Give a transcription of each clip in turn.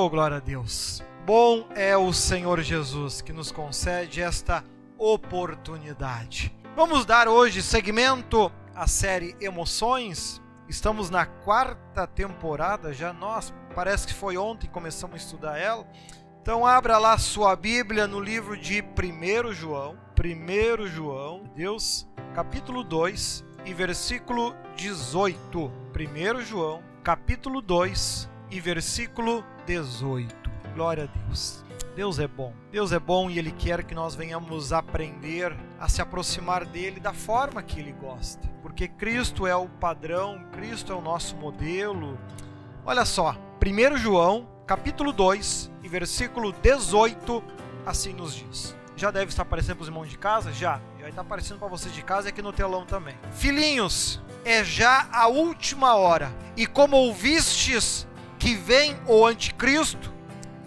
Oh, glória a Deus. Bom é o Senhor Jesus que nos concede esta oportunidade. Vamos dar hoje seguimento à série Emoções. Estamos na quarta temporada já. Nós, parece que foi ontem que começamos a estudar ela. Então abra lá sua Bíblia no livro de 1 João, 1 João, Deus, capítulo 2 e versículo 18. 1 João, capítulo 2 e versículo 18. Glória a Deus. Deus é bom. Deus é bom e Ele quer que nós venhamos aprender a se aproximar dele da forma que Ele gosta. Porque Cristo é o padrão, Cristo é o nosso modelo. Olha só, 1 João, capítulo 2 e versículo 18, assim nos diz. Já deve estar aparecendo para os irmãos de casa? Já. Já está aparecendo para vocês de casa e aqui no telão também. Filhinhos, é já a última hora. E como ouvistes que vem o anticristo,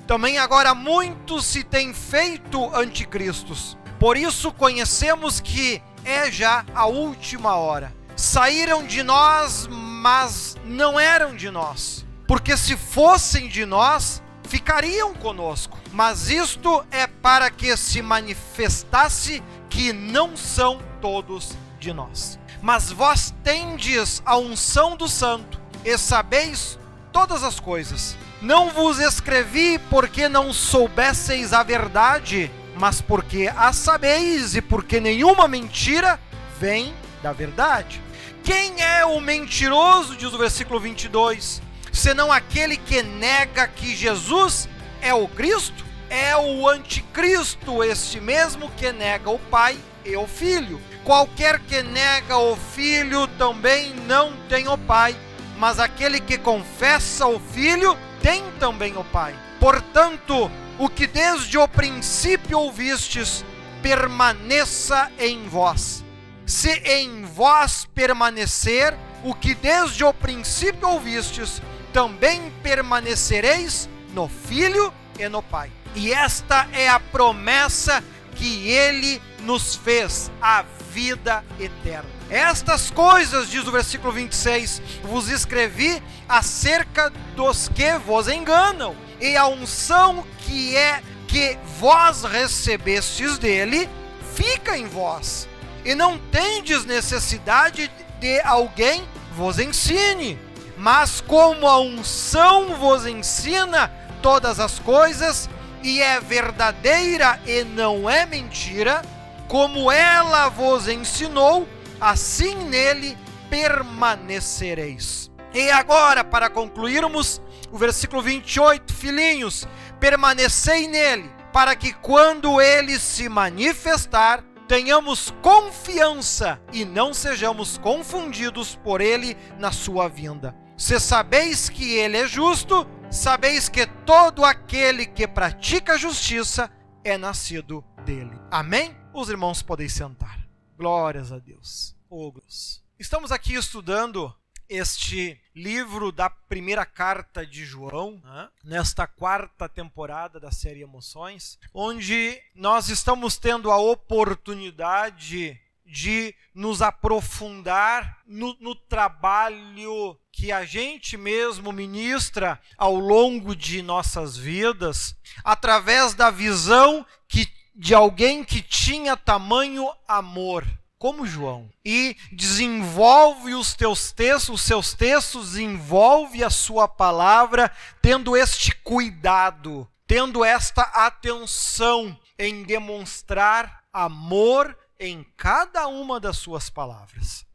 também agora muitos se têm feito anticristos. Por isso conhecemos que é já a última hora. Saíram de nós, mas não eram de nós. Porque se fossem de nós, ficariam conosco. Mas isto é para que se manifestasse que não são todos de nós. Mas vós tendes a unção do santo, e sabeis todas as coisas não vos escrevi porque não soubesseis a verdade, mas porque a sabeis e porque nenhuma mentira vem da verdade. Quem é o mentiroso, diz o versículo 22, senão aquele que nega que Jesus é o Cristo? É o anticristo, este mesmo que nega o Pai e o Filho. Qualquer que nega o Filho também não tem o Pai, mas aquele que confessa o Filho tem também o Pai. Portanto, o que desde o princípio ouvistes, permaneça em vós. Se em vós permanecer o que desde o princípio ouvistes, também permanecereis no Filho e no Pai. E esta é a promessa que ele nos fez, a vida eterna. Estas coisas, diz o versículo 26, vos escrevi acerca dos que vos enganam, e a unção que é que vós recebestes dele fica em vós, e não tendes necessidade de alguém vos ensine, mas como a unção vos ensina todas as coisas, e é verdadeira e não é mentira, como ela vos ensinou, assim nele permanecereis. E agora, para concluirmos, o versículo 28, filhinhos, permanecei nele, para que quando ele se manifestar, tenhamos confiança e não sejamos confundidos por ele na sua vinda. Se sabeis que ele é justo, sabeis que todo aquele que pratica justiça é nascido dele. Amém? Os irmãos podem sentar. Glórias a Deus. Ogros. Estamos aqui estudando este livro da primeira carta de João, né? nesta quarta temporada da série Emoções, onde nós estamos tendo a oportunidade de nos aprofundar no, no, trabalho que a gente mesmo ministra ao longo de nossas vidas, através da visão que de alguém que tinha tamanho amor, como João, e desenvolve os teus textos, os seus textos, desenvolve a sua palavra, tendo este cuidado, tendo esta atenção em demonstrar amor em cada uma das suas palavras.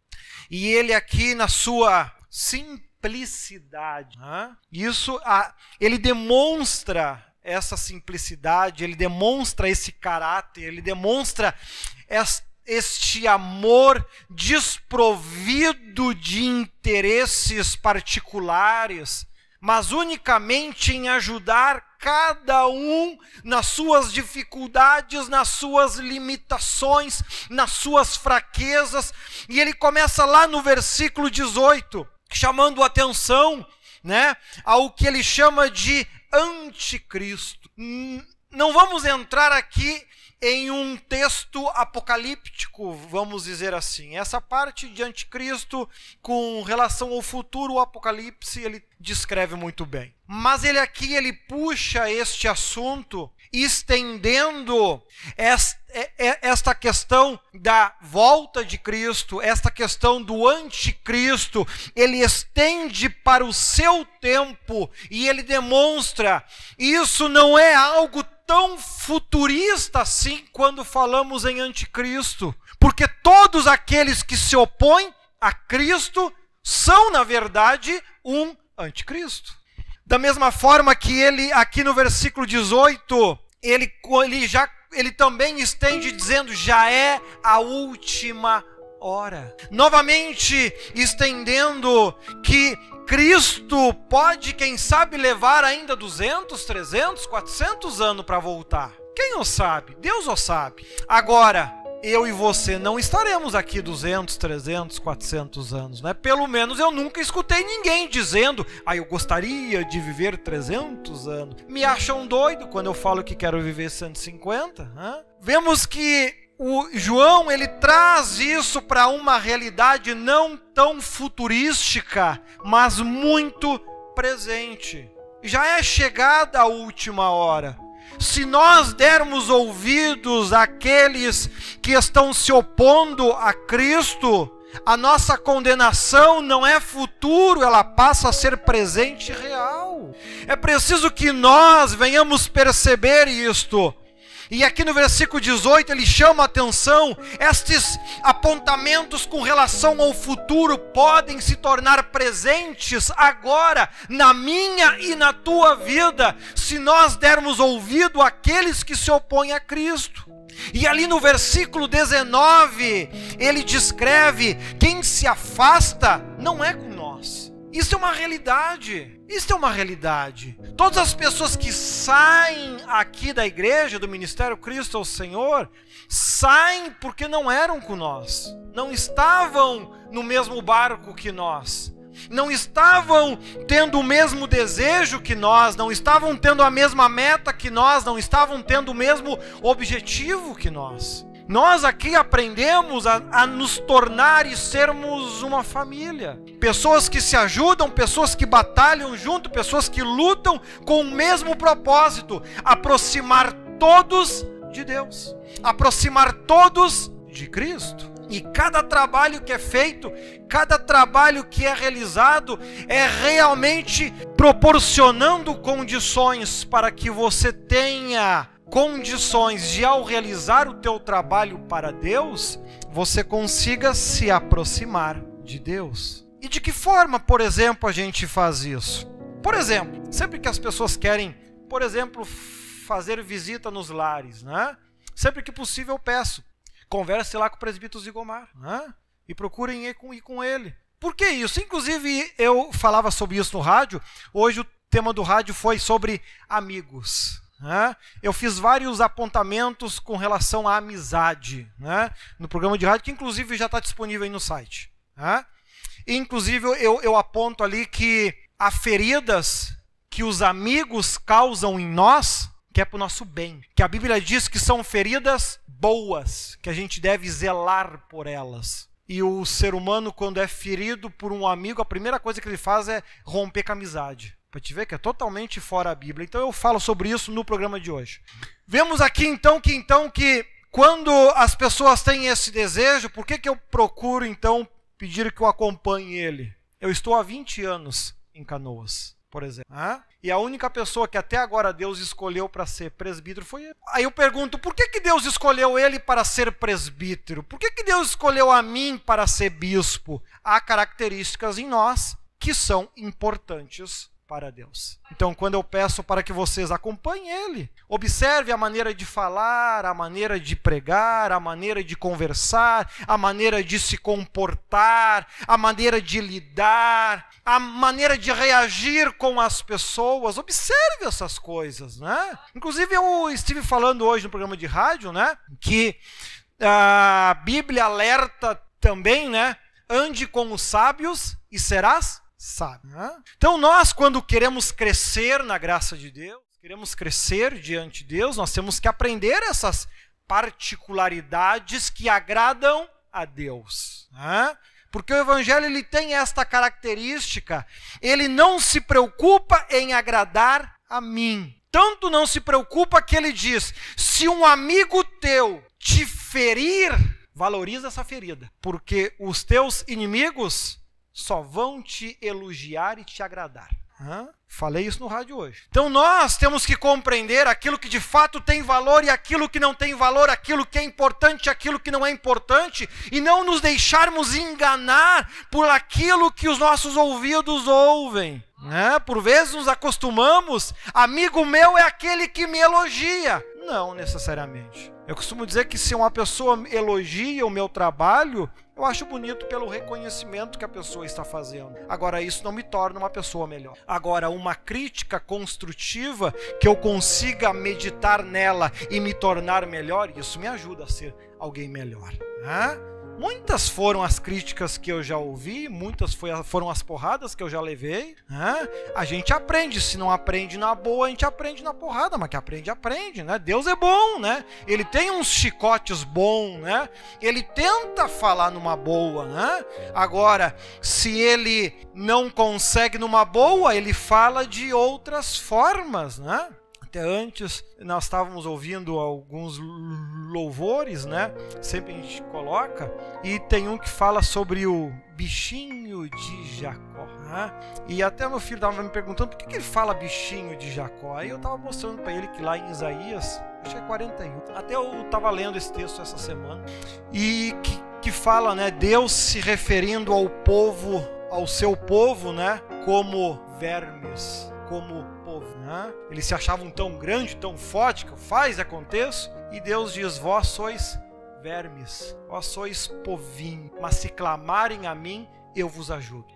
E ele aqui na sua simplicidade, né? isso ele demonstra essa simplicidade, ele demonstra esse caráter, ele demonstra este amor desprovido de interesses particulares, mas unicamente em ajudar cada um nas suas dificuldades, nas suas limitações, nas suas fraquezas. E ele começa lá no versículo 18, chamando atenção, né, ao que ele chama de anticristo. Não vamos entrar aqui em um texto apocalíptico, vamos dizer assim. Essa parte de anticristo com relação ao futuro, o Apocalipse, ele descreve muito bem. Mas ele aqui ele puxa este assunto estendendo esta questão da volta de Cristo, esta questão do anticristo, ele estende para o seu tempo e ele demonstra isso não é algo tão futurista assim quando falamos em anticristo, porque todos aqueles que se opõem a Cristo são, na verdade, um anticristo. Da mesma forma que ele, aqui no versículo 18, ele, ele já ele também estende dizendo: já é a última hora. Novamente estendendo que Cristo pode, quem sabe, levar ainda 200, 300, 400 anos para voltar. Quem o sabe? Deus o sabe. Agora, eu e você não estaremos aqui 200, 300, 400 anos, né? Pelo menos eu nunca escutei ninguém dizendo: "Ah, eu gostaria de viver 300 anos". Me acham doido quando eu falo que quero viver 150, né? Vemos que o João ele traz isso para uma realidade não tão futurística, mas muito presente. Já é chegada a última hora. Se nós dermos ouvidos àqueles que estão se opondo a Cristo, a nossa condenação não é futuro, ela passa a ser presente e real. É preciso que nós venhamos perceber isto e aqui no versículo 18 ele chama a atenção: estes apontamentos com relação ao futuro podem se tornar presentes agora, na minha e na tua vida, se nós dermos ouvido àqueles que se opõem a Cristo. E ali no versículo 19, ele descreve: quem se afasta não é com. Isso é uma realidade. Isso é uma realidade. Todas as pessoas que saem aqui da igreja, do Ministério Cristo ao Senhor, saem porque não eram com nós, não estavam no mesmo barco que nós, não estavam tendo o mesmo desejo que nós, não estavam tendo a mesma meta que nós, não estavam tendo o mesmo objetivo que nós. Nós aqui aprendemos a, a, nos tornar e sermos uma família. Pessoas que se ajudam, pessoas que batalham junto, pessoas que lutam com o mesmo propósito: aproximar todos de Deus, aproximar todos de Cristo. E cada trabalho que é feito, cada trabalho que é realizado, é realmente proporcionando condições para que você tenha condições de ao realizar o teu trabalho para Deus, você consiga se aproximar de Deus. E de que forma, por exemplo, a gente faz isso? Por exemplo, sempre que as pessoas querem, por exemplo, fazer visita nos lares, né? Sempre que possível eu peço, converse lá com o presbítero Zigomar, né? E procurem ir com, ir com ele. Por que isso? Inclusive, eu falava sobre isso no rádio. Hoje o tema do rádio foi sobre amigos. Né? Eu fiz vários apontamentos com relação à amizade né? no programa de rádio, que inclusive já está disponível aí no site. Né? E, inclusive, eu, eu aponto ali que há feridas que os amigos causam em nós, que é para o nosso bem. Que a Bíblia diz que são feridas boas, que a gente deve zelar por elas. E o ser humano, quando é ferido por um amigo, a primeira coisa que ele faz é romper com a amizade. Para te ver que é totalmente fora a Bíblia. Então eu falo sobre isso no programa de hoje. Vemos aqui então que então que quando as pessoas têm esse desejo, por que, que eu procuro então pedir que eu acompanhe ele? Eu estou há 20 anos em Canoas, por exemplo. Ah? E a única pessoa que até agora Deus escolheu para ser presbítero foi ele. Aí eu pergunto, por que, que Deus escolheu ele para ser presbítero? Por que, que Deus escolheu a mim para ser bispo? Há características em nós que são importantes para Deus. Então, quando eu peço para que vocês acompanhem Ele, observe a maneira de falar, a maneira de pregar, a maneira de conversar, a maneira de se comportar, a maneira de lidar, a maneira de reagir com as pessoas. Observe essas coisas, né? Inclusive, eu estive falando hoje no programa de rádio, né, que a Bíblia alerta também, né? Ande com os sábios e serás sabe. Né? Então, nós, quando queremos crescer na graça de Deus, queremos crescer diante de Deus, nós temos que aprender essas particularidades que agradam a Deus. Né? Porque o evangelho ele tem esta característica, ele não se preocupa em agradar a mim. Tanto não se preocupa que ele diz: se um amigo teu te ferir, valoriza essa ferida, porque os teus inimigos só vão te elogiar e te agradar. Hã? Falei isso no rádio hoje. Então nós temos que compreender aquilo que de fato tem valor e aquilo que não tem valor, aquilo que é importante e aquilo que não é importante, e não nos deixarmos enganar por aquilo que os nossos ouvidos ouvem. Né? Por vezes nos acostumamos, amigo meu é aquele que me elogia. Não necessariamente. Eu costumo dizer que se uma pessoa elogia o meu trabalho, eu acho bonito pelo reconhecimento que a pessoa está fazendo. Agora, isso não me torna uma pessoa melhor. Agora, uma crítica construtiva que eu consiga meditar nela e me tornar melhor, isso me ajuda a ser alguém melhor. Né? Muitas foram as críticas que eu já ouvi, muitas foi, foram as porradas que eu já levei. Né? A gente aprende, se não aprende na boa, a gente aprende na porrada, mas que aprende, aprende. Né? Deus é bom, né? Ele tem uns chicotes bons, né? Ele tenta falar numa boa, né? Agora, se ele não consegue numa boa, ele fala de outras formas, né? Até antes, nós estávamos ouvindo alguns louvores, né? Sempre a gente coloca, e tem um que fala sobre o bichinho de Jacó. Né? E até meu filho estava me perguntando por que, que ele fala bichinho de Jacó. Aí eu estava mostrando para ele que lá em Isaías, acho que é 41, até eu estava lendo esse texto essa semana, e que, que fala, né? Deus se referindo ao povo, ao seu povo, né? Como vermes, como né? Eles se achavam tão grande, tão forte, que faz e aconteça. E Deus diz: Vós sois vermes, vós sois povinho, mas se clamarem a mim, eu vos ajudo.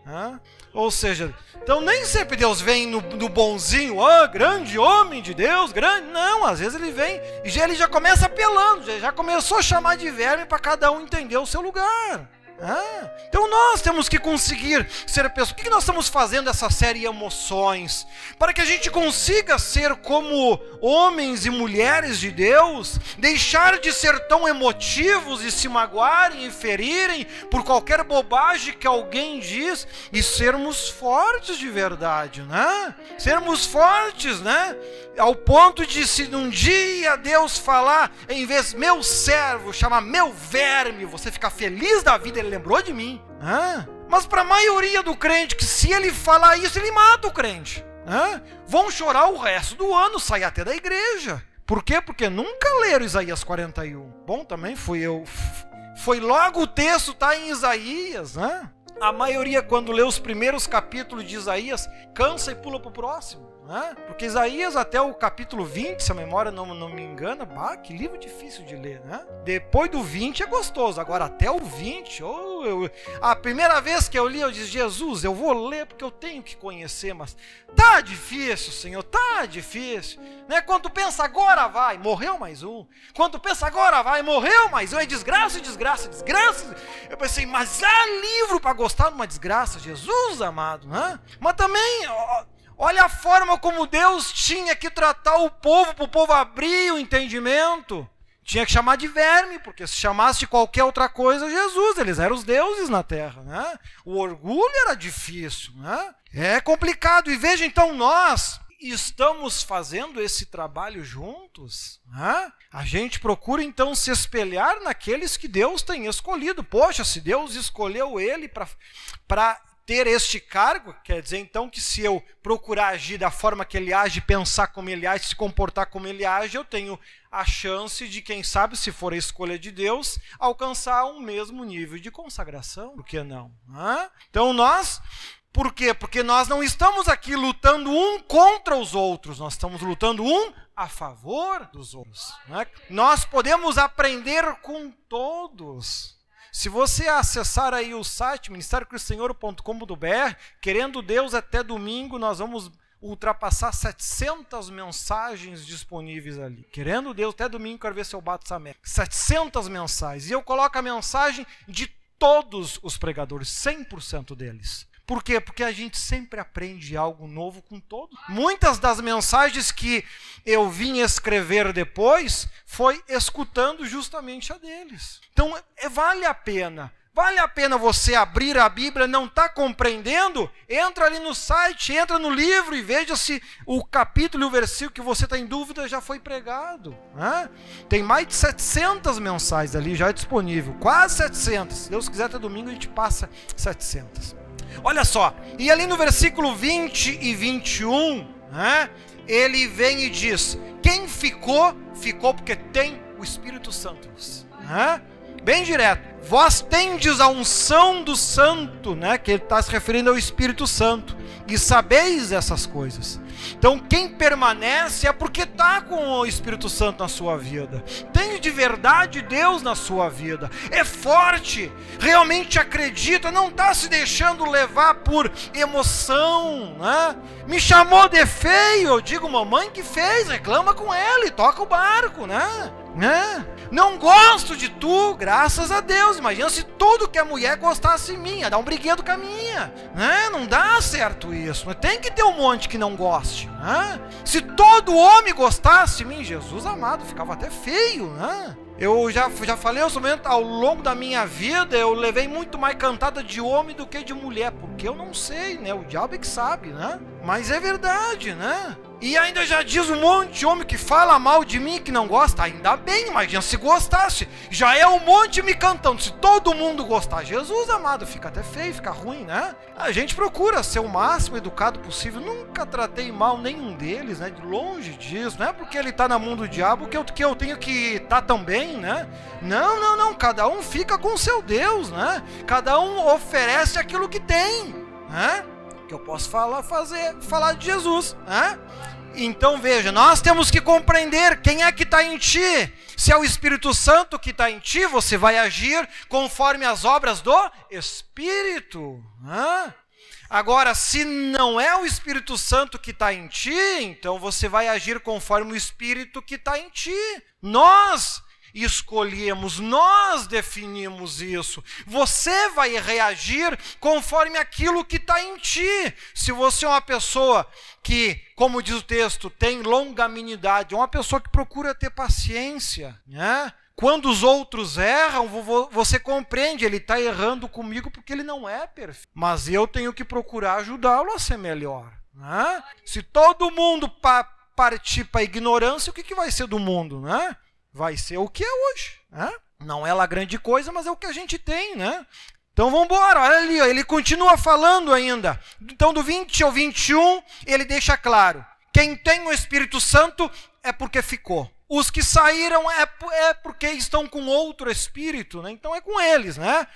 Ou seja, então nem sempre Deus vem no, no bonzinho, ó, oh, grande homem de Deus, grande. Não, às vezes ele vem e já, ele já começa apelando, já, já começou a chamar de verme para cada um entender o seu lugar. Então nós temos que conseguir ser pessoas. Por que nós estamos fazendo essa série Emoções? Para que a gente consiga ser como homens e mulheres de Deus, deixar de ser tão emotivos e se magoarem e ferirem por qualquer bobagem que alguém diz e sermos fortes de verdade, né? Sermos fortes, né? Ao ponto de se um dia Deus falar, em vez meu servo, chamar meu verme, você ficar feliz da vida, ele lembrou de mim. Ah, mas para a maioria do crente, que se ele falar isso, ele mata o crente. Ah, vão chorar o resto do ano, sair até da igreja. Por quê? Porque nunca leram Isaías 41. Bom, também fui eu. Foi logo o texto, tá em Isaías, né? A maioria, quando lê os primeiros capítulos de Isaías, cansa e pula para o próximo. Né? Porque Isaías, até o capítulo 20, se a memória não, não me engana, bah, que livro difícil de ler. Né? Depois do 20 é gostoso, agora até o 20, oh, eu, a primeira vez que eu li, eu disse: Jesus, eu vou ler porque eu tenho que conhecer, mas tá difícil, Senhor, tá difícil. Né? Quando pensa agora vai, morreu mais um. Quando pensa agora vai, morreu mais um. É desgraça, desgraça, desgraça. Eu pensei, mas há livro para gostar de uma desgraça, Jesus amado. Né? Mas também. Ó, Olha a forma como Deus tinha que tratar o povo, para o povo abrir o entendimento. Tinha que chamar de verme, porque se chamasse de qualquer outra coisa, Jesus, eles eram os deuses na terra. Né? O orgulho era difícil. Né? É complicado. E veja então, nós estamos fazendo esse trabalho juntos. Né? A gente procura então se espelhar naqueles que Deus tem escolhido. Poxa, se Deus escolheu ele para ter este cargo, quer dizer então que se eu procurar agir da forma que ele age, pensar como ele age, se comportar como ele age, eu tenho a chance de, quem sabe, se for a escolha de Deus, alcançar um mesmo nível de consagração. Por que não? Hã? Então nós. Por quê? Porque nós não estamos aqui lutando um contra os outros, nós estamos lutando um a favor dos outros. Né? Nós podemos aprender com todos. Se você acessar aí o site ministériocristenhor.com.br, querendo Deus até domingo, nós vamos ultrapassar 700 mensagens disponíveis ali. Querendo Deus, até domingo quero ver se eu bato essa meta. 700 mensagens. E eu coloco a mensagem de todos os pregadores, 100% deles. Por quê? Porque a gente sempre aprende algo novo com todos. Muitas das mensagens que eu vim escrever depois foi escutando justamente a deles. Então, é, vale a pena Vale a pena você abrir a Bíblia, não está compreendendo? Entra ali no site, entra no livro e veja se o capítulo e o versículo que você está em dúvida já foi pregado. Né? Tem mais de 700 mensagens ali já disponível, quase 700. Se Deus quiser, até domingo a gente passa 700. Olha só, e ali no versículo 20 e 21, né, ele vem e diz: Quem ficou, ficou porque tem o Espírito Santo. Né? Bem direto. Vós tendes a unção do Santo, né? Que ele está se referindo ao Espírito Santo. E sabeis essas coisas. Então, quem permanece é porque está com o Espírito Santo na sua vida. Tem de verdade Deus na sua vida. É forte, realmente acredita, não está se deixando levar por emoção. Né? Me chamou de feio, eu digo, mamãe que fez, reclama com ele, toca o barco, né? Né? Não gosto de tu, graças a Deus. Imagina se tudo que a mulher gostasse de mim, dar um briguedo com a minha. Né? Não dá certo isso. Tem que ter um monte que não goste. Né? Se todo homem gostasse de mim, Jesus amado, ficava até feio. Né? Eu já, já falei ao longo da minha vida, eu levei muito mais cantada de homem do que de mulher, porque eu não sei, né? O diabo é que sabe, né? Mas é verdade, né? E ainda já diz um monte de homem que fala mal de mim que não gosta. Ainda bem, imagina se gostasse. Já é um monte me cantando. Se todo mundo gostar, Jesus amado, fica até feio, fica ruim, né? A gente procura ser o máximo educado possível. Nunca tratei mal nenhum deles, né? De longe disso. Não é porque ele está na mão do diabo que eu, que eu tenho que tá também, né? Não, não, não. Cada um fica com seu Deus, né? Cada um oferece aquilo que tem, né? Que eu posso falar, fazer, falar de Jesus. Né? Então veja, nós temos que compreender quem é que está em ti. Se é o Espírito Santo que está em ti, você vai agir conforme as obras do Espírito. Né? Agora, se não é o Espírito Santo que está em ti, então você vai agir conforme o Espírito que está em ti. Nós escolhemos, nós definimos isso. Você vai reagir conforme aquilo que está em ti. Se você é uma pessoa que, como diz o texto, tem longanimidade, é uma pessoa que procura ter paciência, né? Quando os outros erram, você compreende, ele está errando comigo porque ele não é perfeito. Mas eu tenho que procurar ajudá-lo a ser melhor. Né? Se todo mundo pa partir para a ignorância, o que, que vai ser do mundo? Né? Vai ser o que é hoje. Né? Não é lá grande coisa, mas é o que a gente tem, né? Então vamos embora, olha ali, ó, ele continua falando ainda. Então do 20 ao 21, ele deixa claro: quem tem o Espírito Santo é porque ficou. Os que saíram é, é porque estão com outro espírito, né? Então é com eles, né?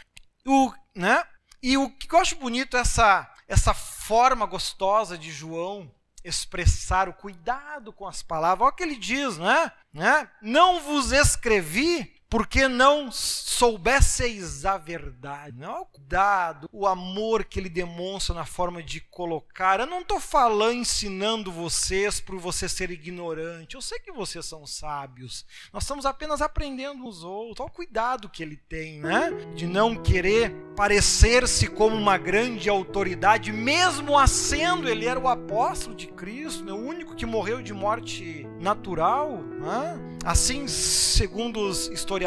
O, né? E o que eu acho bonito é essa essa forma gostosa de João expressar o cuidado com as palavras. Olha o que ele diz, né? né? Não vos escrevi porque não soubesseis a verdade. Não, o cuidado, o amor que ele demonstra na forma de colocar. Eu não estou falando, ensinando vocês por você ser ignorante. Eu sei que vocês são sábios. Nós estamos apenas aprendendo os outros. Olha o cuidado que ele tem, né? De não querer parecer-se como uma grande autoridade, mesmo sendo, ele era o apóstolo de Cristo, né? o único que morreu de morte natural. Né? Assim, segundo os historiadores,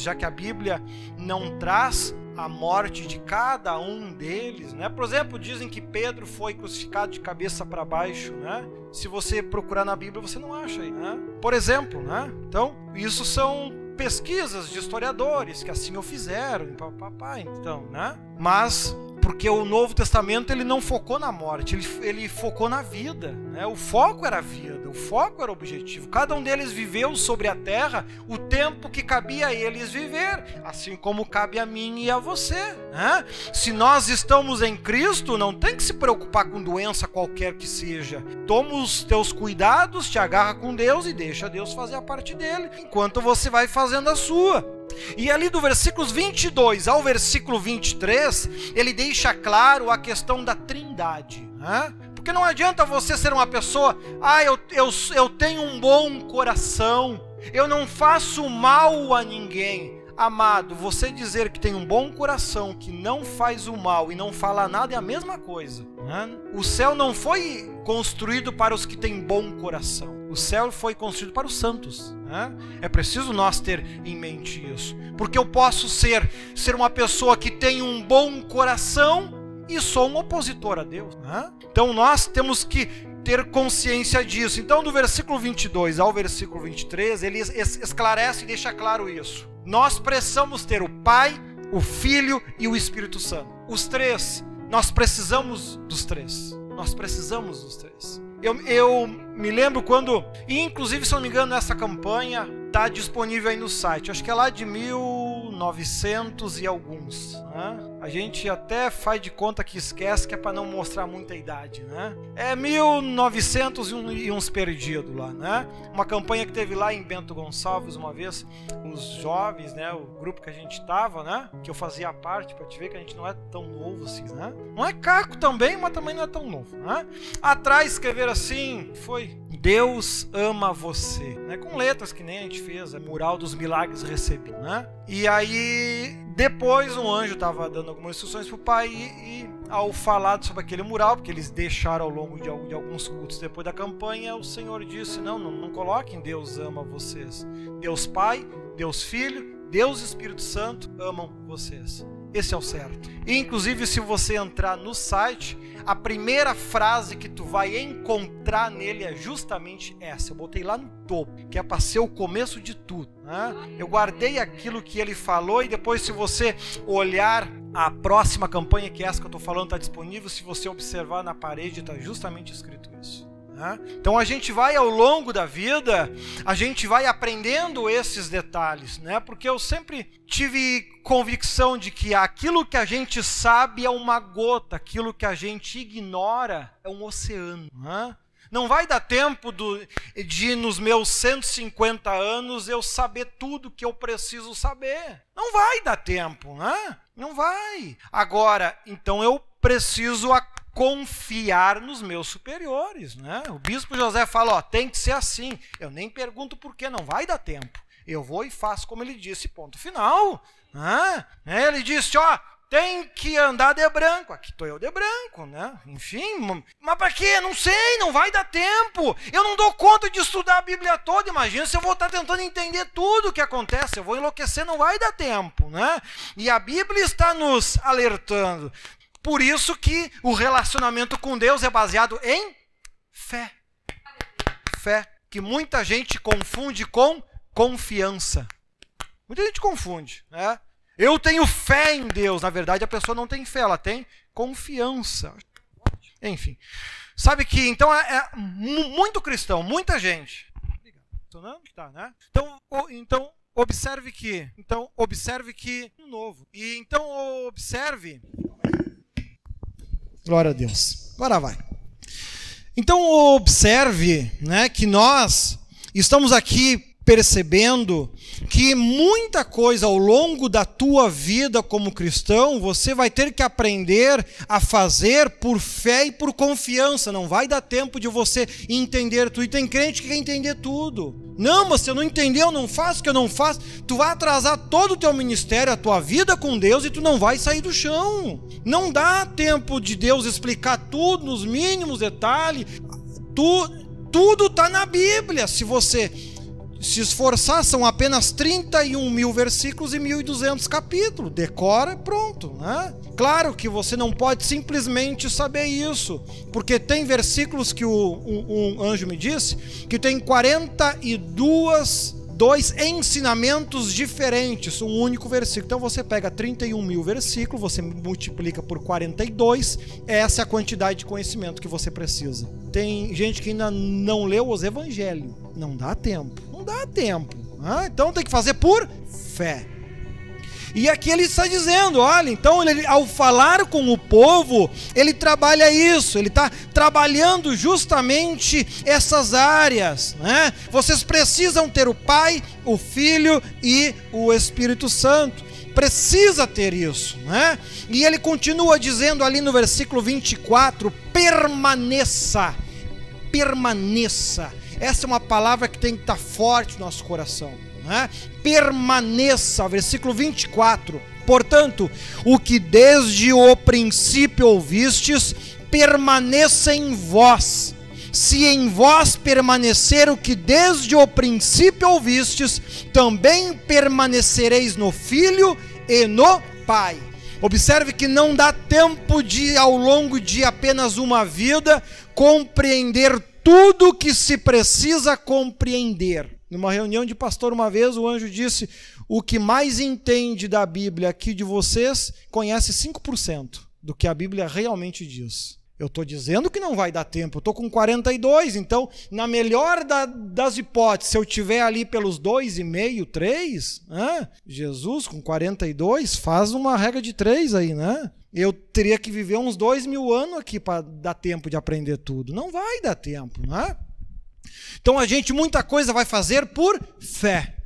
já que a Bíblia não traz a morte de cada um deles, né? Por exemplo, dizem que Pedro foi crucificado de cabeça para baixo, né? Se você procurar na Bíblia, você não acha aí, né? Por exemplo, né? Então, isso são pesquisas de historiadores que assim o fizeram, papai, então, né? Mas porque o Novo Testamento ele não focou na morte, ele, ele focou na vida. Né? O foco era a vida, o foco era o objetivo. Cada um deles viveu sobre a terra o tempo que cabia a eles viver, assim como cabe a mim e a você. Né? Se nós estamos em Cristo, não tem que se preocupar com doença qualquer que seja. Toma os teus cuidados, te agarra com Deus e deixa Deus fazer a parte dele, enquanto você vai fazendo a sua. E ali do versículos 22 ao versículo 23, ele deixa claro a questão da trindade. Né? Porque não adianta você ser uma pessoa, ah, eu, eu, eu tenho um bom coração, eu não faço mal a ninguém. Amado, você dizer que tem um bom coração, que não faz o mal e não fala nada é a mesma coisa. Né? O céu não foi construído para os que têm bom coração. O céu foi construído para os santos. Né? É preciso nós ter em mente isso. Porque eu posso ser, ser uma pessoa que tem um bom coração e sou um opositor a Deus. Né? Então nós temos que ter consciência disso. Então, do versículo 22 ao versículo 23, ele esclarece e deixa claro isso. Nós precisamos ter o Pai, o Filho e o Espírito Santo. Os três, nós precisamos dos três. Nós precisamos dos três. Eu, eu me lembro quando, inclusive, se não me engano, essa campanha está disponível aí no site. Acho que é lá de 1900 e alguns. Né? A gente até faz de conta que esquece que é para não mostrar muita idade, né? É 1900 e uns perdidos lá, né? Uma campanha que teve lá em Bento Gonçalves uma vez, os jovens, né? O grupo que a gente tava, né? Que eu fazia parte para te ver que a gente não é tão novo assim, né? Não é caco também, mas também não é tão novo, né? Atrás escrever assim, foi Deus ama você, né? Com letras que nem a gente fez, é mural dos milagres recebido, né? E aí depois um anjo estava dando algumas instruções para o pai e, e, ao falar sobre aquele mural, porque eles deixaram ao longo de, de, alguns cultos depois da campanha, o Senhor disse: não, não, não coloquem Deus ama vocês. Deus Pai, Deus Filho, Deus Espírito Santo amam vocês. Esse é o certo. E, inclusive, se você entrar no site, a primeira frase que tu vai encontrar nele é justamente essa. Eu botei lá no topo, que é para ser o começo de tudo. Né? Eu guardei aquilo que ele falou e depois, se você olhar a próxima campanha, que é essa que eu estou falando, está disponível. Se você observar na parede, está justamente escrito isso. Né? Então a gente vai ao longo da vida, a gente vai aprendendo esses detalhes, né? Porque eu sempre tive convicção de que aquilo que a gente sabe é uma gota, aquilo que a gente ignora é um oceano. Né? Não vai dar tempo do, de, nos meus 150 anos, eu saber tudo que eu preciso saber. Não vai dar tempo, né? Não vai. Agora, então eu preciso confiar nos meus superiores. Né? O bispo José fala: ó, tem que ser assim. Eu nem pergunto por que, não vai dar tempo. Eu vou e faço como ele disse, ponto final. Né? Ele disse: ó, tem que andar de branco. Aqui estou eu de branco, né? Enfim, mas para quê? Não sei, não vai dar tempo. Eu não dou conta de estudar a Bíblia toda. Imagina se eu vou estar tentando entender tudo o que acontece. Eu vou enlouquecer, não vai dar tempo, né? E a Bíblia está nos alertando. Por isso que o relacionamento com Deus é baseado em fé. Fé que muita gente confunde com confiança. Muita gente confunde, né? Eu tenho fé em Deus. Na verdade, a pessoa não tem fé, ela tem confiança. Enfim. Sabe que então é, é muito cristão, muita gente. Tá, né? Então, então observe que, então observe que novo. E então observe Glória a Deus. Agora vai. Então observe, né, que nós estamos aqui percebendo que muita coisa ao longo da tua vida como cristão você vai ter que aprender a fazer por fé e por confiança. Não vai dar tempo de você entender tudo. E tem crente que quer entender tudo. Não, mas eu não entendeu, não faço o que eu não faço. Tu vai atrasar todo o teu ministério, a tua vida com Deus e tu não vai sair do chão. Não dá tempo de Deus explicar tudo nos mínimos detalhes. Tu, tudo está na Bíblia. Se você se esforçar, são apenas 31 mil versículos e 1.200 capítulos. Decora, pronto. Né? Claro que você não pode simplesmente saber isso, porque tem versículos que o, um anjo me disse que tem 42 dois ensinamentos diferentes, um único versículo. Então você pega 31 mil versículos, você multiplica por 42, essa é a quantidade de conhecimento que você precisa. Tem gente que ainda não leu os evangelhos, não dá tempo, não dá tempo. Ah, então tem que fazer por fé. E aqui ele está dizendo: olha, então ele, ao falar com o povo, ele trabalha isso, ele está trabalhando justamente essas áreas. Né? Vocês precisam ter o Pai, o Filho e o Espírito Santo. Precisa ter isso, né? E ele continua dizendo ali no versículo 24: permaneça, permaneça. Essa é uma palavra que tem que estar forte no nosso coração. né? permaneça, versículo 24. Portanto, o que desde o princípio ouvistes, permaneça em vós. Se em vós permanecer o que desde o princípio ouvistes, também permanecereis no Filho e no Pai. Observe que não dá tempo de, ao longo de apenas uma vida, compreender tudo que se precisa compreender. Numa reunião de pastor, uma vez, o anjo disse: O que mais entende da Bíblia aqui de vocês conhece 5% do que a Bíblia realmente diz. Eu estou dizendo que não vai dar tempo. Eu estou com 42, então, na melhor da, das hipóteses, se eu tiver ali pelos 2,5, 3, né? Jesus com 42, faz uma regra de 3 aí, né? Eu teria que viver uns 2 mil anos aqui para dar tempo de aprender tudo. Não vai dar tempo, né? Então a gente muita coisa vai fazer por fé.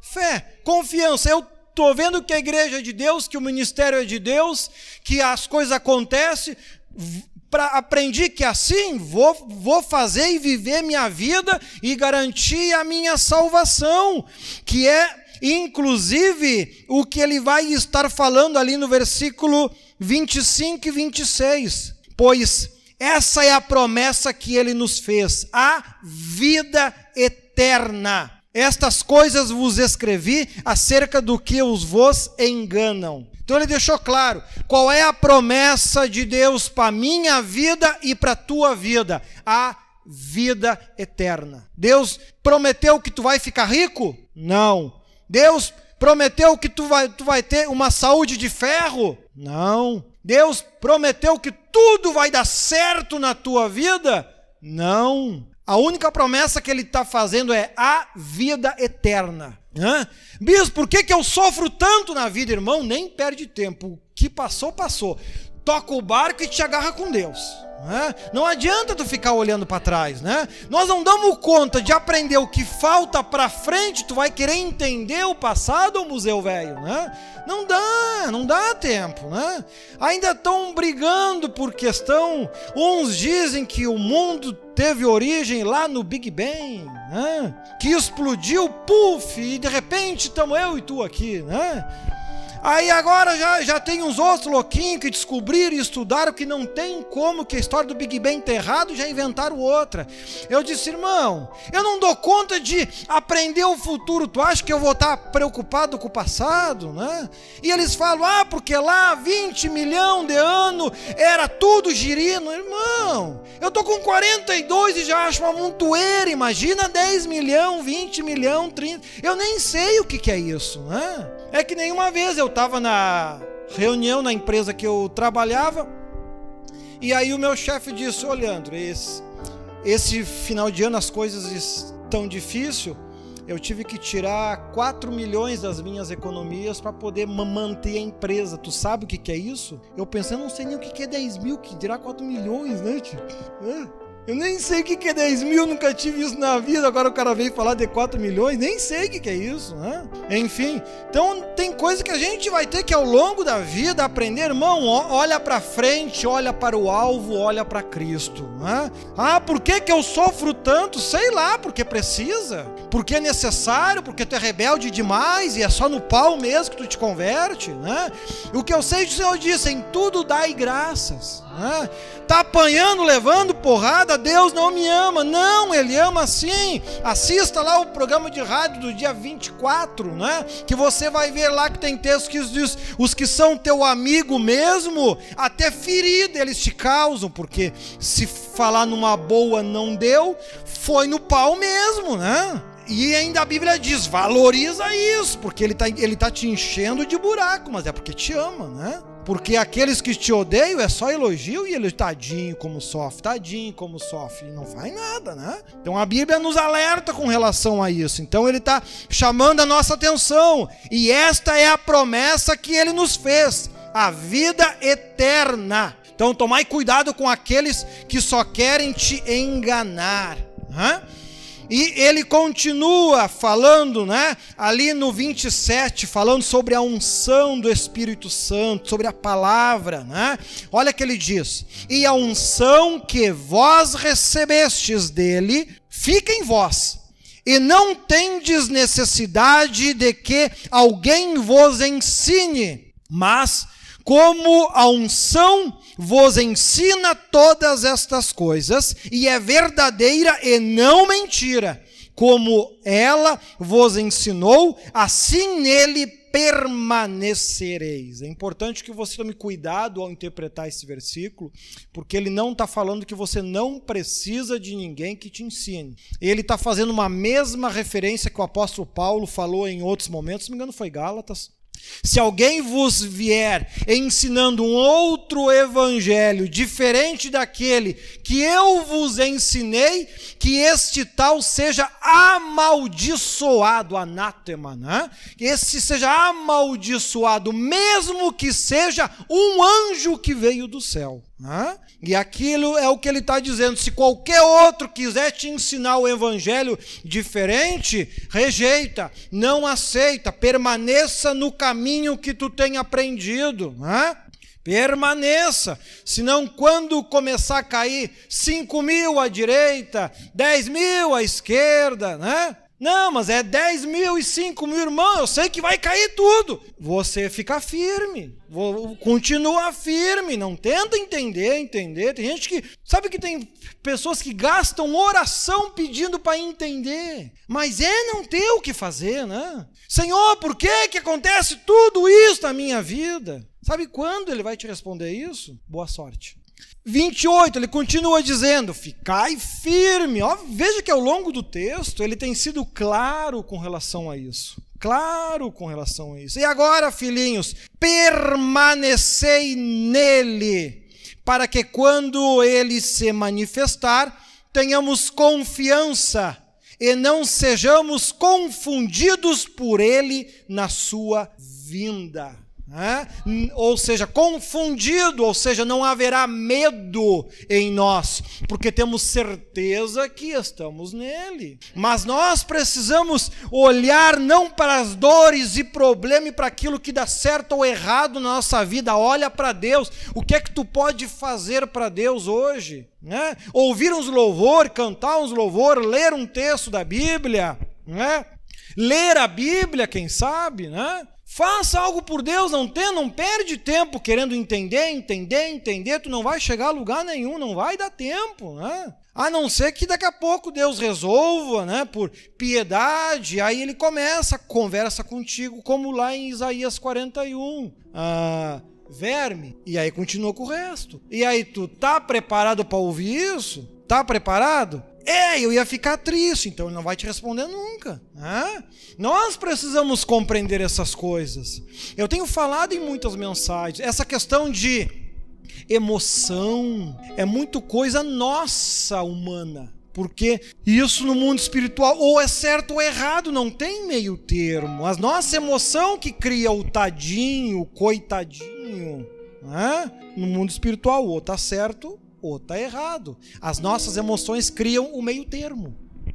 Fé, confiança. Eu estou vendo que a igreja é de Deus, que o ministério é de Deus, que as coisas acontecem pra, aprendi que assim vou, vou fazer e viver minha vida e garantir a minha salvação, que é inclusive o que ele vai estar falando ali no versículo 25 e 26. Pois essa é a promessa que ele nos fez, a vida eterna. Estas coisas vos escrevi acerca do que os vos enganam. Então ele deixou claro qual é a promessa de Deus para minha vida e para tua vida, a vida eterna. Deus prometeu que tu vai ficar rico? Não. Deus prometeu que tu vai, tu vai ter uma saúde de ferro? Não. Deus prometeu que tudo vai dar certo na tua vida? Não. A única promessa que ele está fazendo é a vida eterna. Hã? Bispo, por que, que eu sofro tanto na vida, irmão? Nem perde tempo. O que passou, passou. Toca o barco e te agarra com Deus. Né? Não adianta tu ficar olhando para trás, né? Nós não damos conta de aprender o que falta para frente, tu vai querer entender o passado ou museu velho, né? Não dá, não dá tempo, né? Ainda estão brigando por questão, uns dizem que o mundo teve origem lá no Big Bang, né? Que explodiu, puf, e de repente estamos eu e tu aqui, né? Aí agora já, já tem uns outros louquinhos que descobriram e estudaram que não tem como que a história do Big Bang está errada já inventaram outra. Eu disse, irmão, eu não dou conta de aprender o futuro. Tu acha que eu vou estar preocupado com o passado? Né? E eles falam, ah, porque lá 20 milhões de anos era tudo girino. Irmão, eu tô com 42 e já acho uma montoeira. Imagina 10 milhões, 20 milhões, 30. Eu nem sei o que, que é isso. Né? É que nenhuma vez eu estava na reunião na empresa que eu trabalhava, e aí o meu chefe disse: Ô Leandro, esse, esse final de ano as coisas estão difíceis. Eu tive que tirar 4 milhões das minhas economias para poder manter a empresa. Tu sabe o que, que é isso? Eu pensei, eu não sei nem o que, que é 10 mil, que dirá 4 milhões, né, tio? Eu nem sei o que é 10 mil, nunca tive isso na vida. Agora o cara veio falar de 4 milhões, nem sei o que é isso, né? Enfim, então tem coisa que a gente vai ter que ao longo da vida aprender, irmão. Olha para frente, olha para o alvo, olha para Cristo, né? Ah, por que, que eu sofro tanto? Sei lá, porque precisa, porque é necessário, porque tu é rebelde demais e é só no pau mesmo que tu te converte, né? O que eu sei, o Senhor disse: em tudo dai graças. Né? Tá apanhando, levando porrada, Deus não me ama. Não, Ele ama sim. Assista lá o programa de rádio do dia 24, né? Que você vai ver lá que tem texto que diz: os que são teu amigo mesmo, até ferida eles te causam, porque se falar numa boa não deu, foi no pau mesmo, né? E ainda a Bíblia diz: valoriza isso, porque ele está ele tá te enchendo de buraco, mas é porque te ama, né? Porque aqueles que te odeiam é só elogio e ele, tadinho como sofre, tadinho como sofre, e não faz nada, né? Então a Bíblia nos alerta com relação a isso. Então ele está chamando a nossa atenção. E esta é a promessa que ele nos fez: a vida eterna. Então tomai cuidado com aqueles que só querem te enganar. Né? E ele continua falando, né, ali no 27, falando sobre a unção do Espírito Santo, sobre a palavra, né? Olha que ele diz: "E a unção que vós recebestes dele fica em vós, e não tendes necessidade de que alguém vos ensine, mas como a unção vos ensina todas estas coisas, e é verdadeira e não mentira, como ela vos ensinou, assim nele permanecereis. É importante que você tome cuidado ao interpretar esse versículo, porque ele não está falando que você não precisa de ninguém que te ensine. Ele está fazendo uma mesma referência que o apóstolo Paulo falou em outros momentos, se não me engano foi Gálatas, se alguém vos vier ensinando um outro evangelho diferente daquele que eu vos ensinei, que este tal seja amaldiçoado, anátema, né? Que esse seja amaldiçoado, mesmo que seja um anjo que veio do céu. Né? E aquilo é o que ele está dizendo. Se qualquer outro quiser te ensinar o evangelho diferente, rejeita, não aceita, permaneça no caminho que tu tem aprendido. Né? Permaneça, senão quando começar a cair 5 mil à direita, 10 mil à esquerda, né? Não, mas é 10 mil e 5 mil, irmão, eu sei que vai cair tudo. Você fica firme, continua firme, não tenta entender, entender. Tem gente que, sabe que tem pessoas que gastam oração pedindo para entender, mas é não ter o que fazer, né? Senhor, por que que acontece tudo isso na minha vida? Sabe quando ele vai te responder isso? Boa sorte. 28, ele continua dizendo: ficai firme. Ó, veja que ao longo do texto ele tem sido claro com relação a isso. Claro com relação a isso. E agora, filhinhos, permanecei nele, para que quando ele se manifestar, tenhamos confiança e não sejamos confundidos por ele na sua vinda. É? Ou seja, confundido, ou seja, não haverá medo em nós, porque temos certeza que estamos nele. Mas nós precisamos olhar não para as dores e problemas e para aquilo que dá certo ou errado na nossa vida. Olha para Deus. O que é que tu pode fazer para Deus hoje? Né? Ouvir uns louvor, cantar uns louvor, ler um texto da Bíblia, né? ler a Bíblia, quem sabe, né? Faça algo por Deus, não tem, não perde tempo querendo entender, entender, entender, tu não vai chegar a lugar nenhum, não vai dar tempo, né? A não ser que daqui a pouco Deus resolva, né, por piedade, aí ele começa, conversa contigo, como lá em Isaías 41. Ah, verme, e aí continua com o resto. E aí tu tá preparado para ouvir isso? Tá preparado? É, eu ia ficar triste, então ele não vai te responder nunca. Né? Nós precisamos compreender essas coisas. Eu tenho falado em muitas mensagens, essa questão de emoção é muito coisa nossa humana. Porque isso no mundo espiritual ou é certo ou é errado, não tem meio termo. A nossa emoção que cria o tadinho, o coitadinho. Né? No mundo espiritual, ou tá certo ou está errado. As nossas emoções criam o meio termo.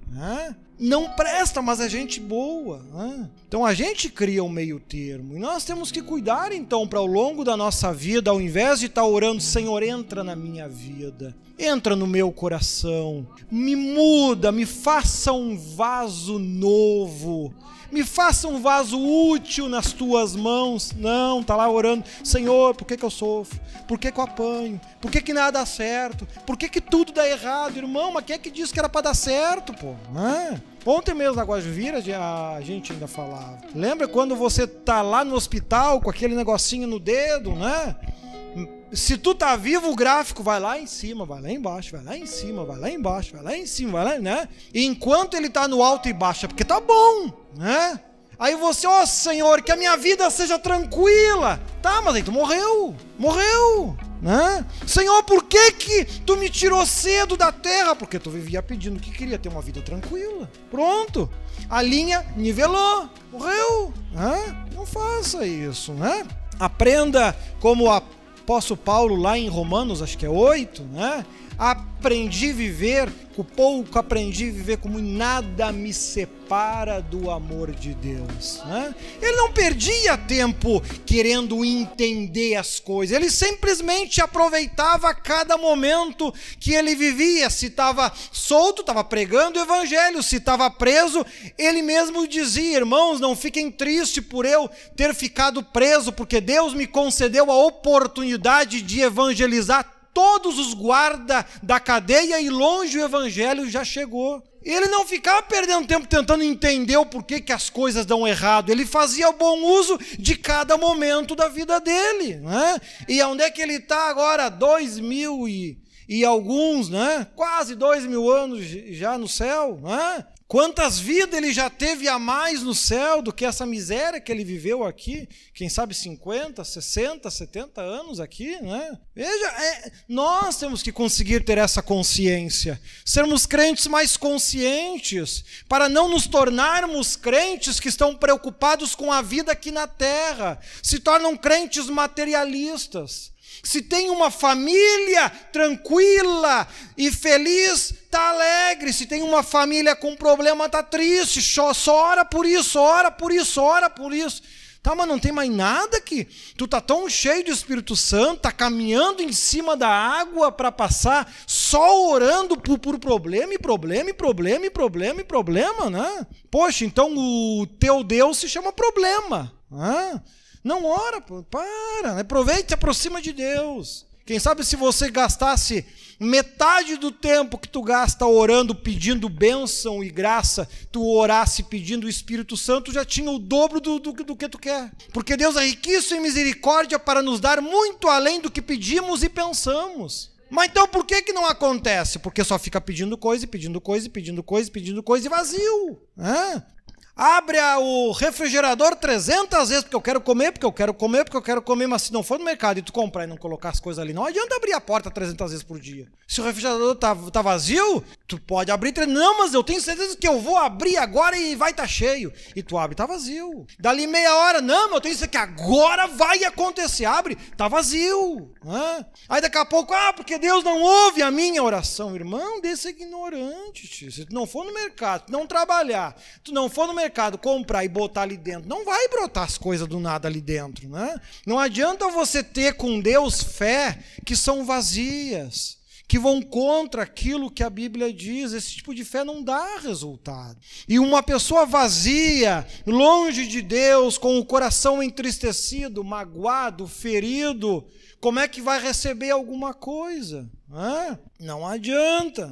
Né? Não presta, mas é gente boa. Né? Então a gente cria o meio termo. E nós temos que cuidar, então, para ao longo da nossa vida, ao invés de estar tá orando, Senhor, entra na minha vida, entra no meu coração, me muda, me faça um vaso novo me faça um vaso útil nas tuas mãos. Não, tá lá orando, Senhor, por que, que eu sofro? Por que, que eu apanho? Por que, que nada dá certo? Por que, que tudo dá errado, irmão? Mas quem é que disse que era para dar certo, pô? Né? Ontem mesmo na Guajuvira a gente ainda falava. Lembra quando você tá lá no hospital com aquele negocinho no dedo, né? Se tu tá vivo, o gráfico vai lá em cima, vai lá embaixo, vai lá em cima, vai lá embaixo, vai lá em cima, vai lá, né? E enquanto ele tá no alto e baixo, é porque tá bom, né? Aí você, ó oh, Senhor, que a minha vida seja tranquila. Tá, mas aí tu morreu. Morreu. Né? Senhor, por que que tu me tirou cedo da terra? Porque tu vivia pedindo que queria ter uma vida tranquila. Pronto. A linha nivelou. Morreu. Né? Não faça isso, né? Aprenda como a apóstolo Paulo lá em Romanos, acho que é 8, né? Aprendi a viver, com pouco aprendi a viver como nada me separa do amor de Deus. Né? Ele não perdia tempo querendo entender as coisas, ele simplesmente aproveitava cada momento que ele vivia. Se estava solto, estava pregando o evangelho, se estava preso, ele mesmo dizia: Irmãos, não fiquem tristes por eu ter ficado preso, porque Deus me concedeu a oportunidade de evangelizar todos os guarda da cadeia e longe o evangelho já chegou. Ele não ficava perdendo tempo tentando entender o porquê que as coisas dão errado. Ele fazia bom uso de cada momento da vida dele. Né? E onde é que ele está agora? Dois mil e, e alguns, né? quase dois mil anos já no céu. Né? Quantas vidas ele já teve a mais no céu do que essa miséria que ele viveu aqui? Quem sabe 50, 60, 70 anos aqui, né? Veja, é, nós temos que conseguir ter essa consciência, sermos crentes mais conscientes, para não nos tornarmos crentes que estão preocupados com a vida aqui na terra, se tornam crentes materialistas. Se tem uma família tranquila e feliz, está alegre. Se tem uma família com problema, está triste. Só, só ora por isso, ora por isso, ora por isso. Tá, mas não tem mais nada que tu tá tão cheio do Espírito Santo, tá caminhando em cima da água para passar, só orando por, por problema e problema e problema e problema e problema, né? Poxa, então o teu Deus se chama problema. Né? Não ora, para, né? aproveite, aproxima de Deus. Quem sabe se você gastasse metade do tempo que tu gasta orando, pedindo bênção e graça, tu orasse pedindo o Espírito Santo, já tinha o dobro do, do, do que tu quer. Porque Deus é riquíssimo em misericórdia para nos dar muito além do que pedimos e pensamos. Mas então por que, que não acontece? Porque só fica pedindo coisa, pedindo coisa, pedindo coisa, pedindo coisa e vazio. É? Abre o refrigerador 300 vezes porque eu quero comer, porque eu quero comer, porque eu quero comer, mas se não for no mercado e tu comprar e não colocar as coisas ali, não adianta abrir a porta 300 vezes por dia. Se o refrigerador tá, tá vazio, tu pode abrir. Não, mas eu tenho certeza que eu vou abrir agora e vai estar tá cheio. E tu abre, tá vazio. Dali meia hora, não, mas eu tenho certeza que agora vai acontecer. Abre, tá vazio. Aí daqui a pouco, ah, porque Deus não ouve a minha oração. Irmão, desse ignorante. Se tu não for no mercado, tu não trabalhar, tu não for no mercado, comprar e botar ali dentro, não vai brotar as coisas do nada ali dentro, né? Não adianta você ter com Deus fé que são vazias, que vão contra aquilo que a Bíblia diz. Esse tipo de fé não dá resultado. E uma pessoa vazia, longe de Deus, com o coração entristecido, magoado, ferido, como é que vai receber alguma coisa? Não adianta.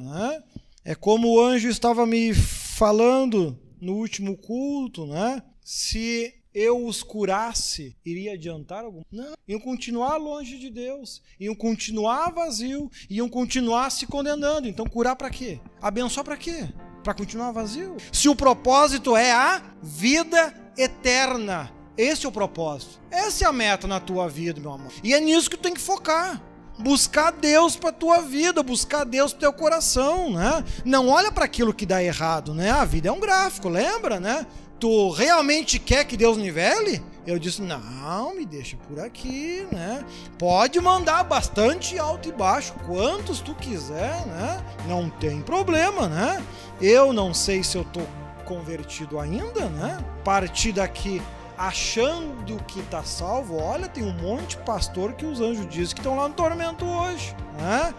É como o anjo estava me falando no último culto, né? Se eu os curasse, iria adiantar algum? Não. Iam continuar longe de Deus, iam continuar vazio, iam continuar se condenando. Então, curar para quê? Abençoar para quê? Para continuar vazio. Se o propósito é a vida eterna, esse é o propósito. Essa é a meta na tua vida, meu amor. E é nisso que tu tem que focar buscar Deus para tua vida, buscar Deus para teu coração, né? Não olha para aquilo que dá errado, né? A vida é um gráfico, lembra, né? Tu realmente quer que Deus nivele? Eu disse: "Não, me deixa por aqui, né? Pode mandar bastante alto e baixo, quantos tu quiser, né? Não tem problema, né? Eu não sei se eu tô convertido ainda, né? Partir daqui achando que está salvo, olha, tem um monte de pastor que os anjos dizem que estão lá no tormento hoje. Né?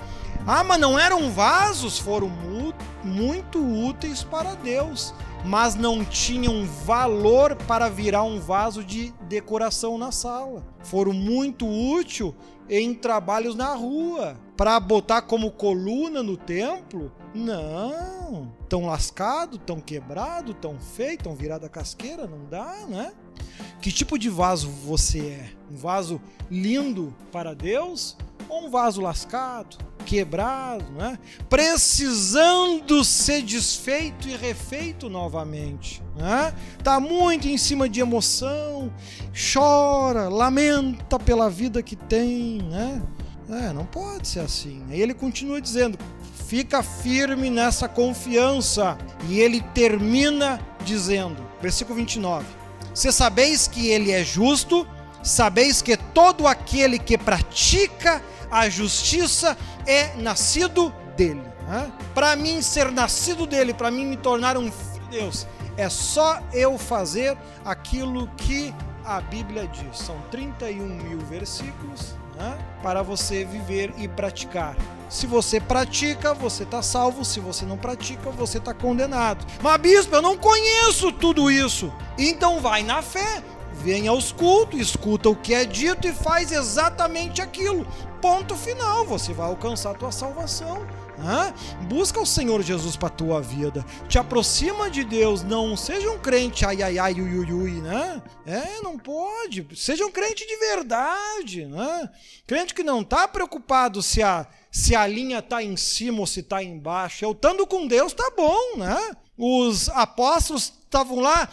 Ah, mas não eram vasos, foram muito úteis para Deus, mas não tinham valor para virar um vaso de decoração na sala. Foram muito úteis em trabalhos na rua, para botar como coluna no templo? Não. Tão lascado, tão quebrado, tão feio, tão virado a casqueira, não dá, né? Que tipo de vaso você é? Um vaso lindo para Deus ou um vaso lascado, quebrado, né? precisando ser desfeito e refeito novamente? Né? Tá muito em cima de emoção, chora, lamenta pela vida que tem, né? É, não pode ser assim. Aí ele continua dizendo: fica firme nessa confiança. E ele termina dizendo, versículo 29 se sabeis que ele é justo, sabeis que todo aquele que pratica a justiça é nascido dele. Para mim ser nascido dele, para mim me tornar um filho de Deus, é só eu fazer aquilo que a Bíblia diz. São 31 mil versículos né? para você viver e praticar. Se você pratica, você está salvo. Se você não pratica, você está condenado. Mas, bispo, eu não conheço tudo isso. Então vai na fé, vem aos cultos, escuta o que é dito e faz exatamente aquilo. Ponto final. Você vai alcançar a tua salvação. Busca o Senhor Jesus para tua vida. Te aproxima de Deus. Não seja um crente ai ai ai ui ui ui, né? É, não pode. Seja um crente de verdade, né? Crente que não está preocupado se a se a linha está em cima ou se está embaixo. Eu estando com Deus tá bom, né? Os apóstolos estavam lá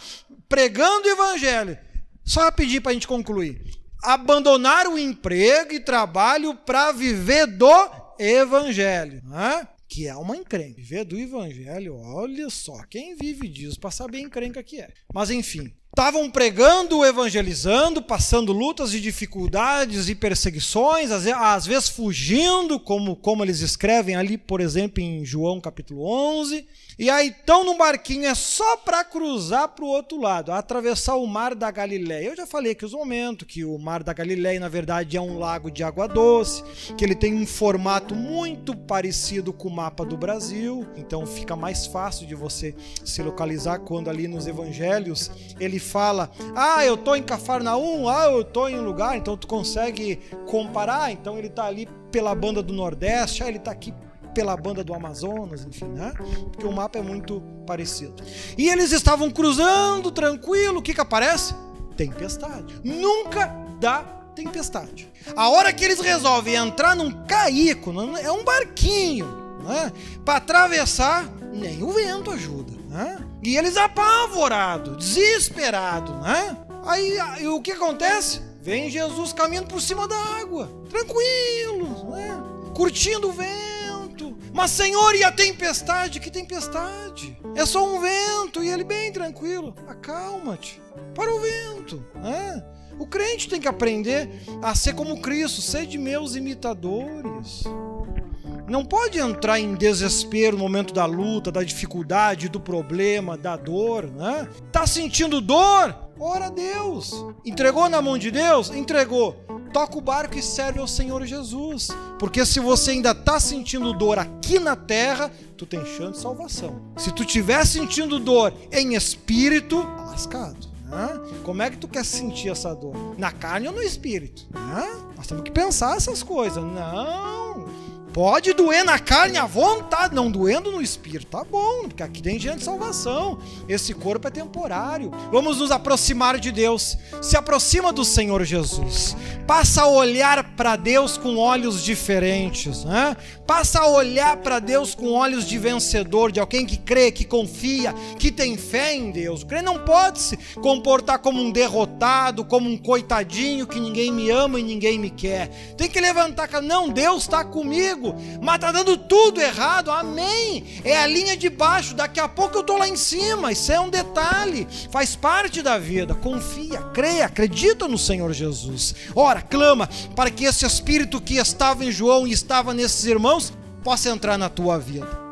pregando o evangelho. Só pedir para a gente concluir. Abandonar o emprego e trabalho para viver do evangelho, né? que é uma encrenca. Viver do evangelho, olha só, quem vive disso para saber a encrenca que é. Mas enfim, estavam pregando, evangelizando, passando lutas e dificuldades e perseguições, às vezes fugindo, como, como eles escrevem ali, por exemplo, em João capítulo 11 e aí estão no barquinho, é só para cruzar para o outro lado, atravessar o mar da Galileia. Eu já falei aqui os momentos que o mar da Galileia, na verdade, é um lago de água doce, que ele tem um formato muito parecido com o mapa do Brasil, então fica mais fácil de você se localizar quando ali nos evangelhos ele fala: "Ah, eu tô em Cafarnaum, ah, eu tô em um lugar", então tu consegue comparar, então ele está ali pela banda do Nordeste, ah, ele está aqui pela banda do Amazonas, enfim, né? Porque o mapa é muito parecido. E eles estavam cruzando tranquilo, o que que aparece? Tempestade. Nunca dá tempestade. A hora que eles resolvem entrar num caico, é um barquinho, né? Para atravessar, nem o vento ajuda, né? E eles apavorados, desesperados, né? Aí, aí o que acontece? Vem Jesus caminhando por cima da água, tranquilo, né? Curtindo o vento mas, Senhor, e a tempestade? Que tempestade? É só um vento e ele bem tranquilo. Acalma-te. Para o vento. Né? O crente tem que aprender a ser como Cristo, ser de meus imitadores. Não pode entrar em desespero no momento da luta, da dificuldade, do problema, da dor, né? Tá sentindo dor? Ora a Deus. Entregou na mão de Deus? Entregou toca o barco e serve ao Senhor Jesus. Porque se você ainda está sentindo dor aqui na terra, tu tem chance de salvação. Se tu estiver sentindo dor em espírito, tá lascado. Né? Como é que tu quer sentir essa dor? Na carne ou no espírito? Né? Nós temos que pensar essas coisas. Não. Pode doer na carne à vontade, não doendo no espírito. Tá bom, porque aqui tem gente de salvação. Esse corpo é temporário. Vamos nos aproximar de Deus. Se aproxima do Senhor Jesus. Passa a olhar para Deus com olhos diferentes. Né? Passa a olhar para Deus com olhos de vencedor, de alguém que crê, que confia, que tem fé em Deus. O crente não pode se comportar como um derrotado, como um coitadinho que ninguém me ama e ninguém me quer. Tem que levantar, não, Deus está comigo comigo, mas tá dando tudo errado. Amém. É a linha de baixo. Daqui a pouco eu tô lá em cima. Isso é um detalhe. Faz parte da vida. Confia, creia, acredita no Senhor Jesus. Ora, clama para que esse espírito que estava em João e estava nesses irmãos possa entrar na tua vida.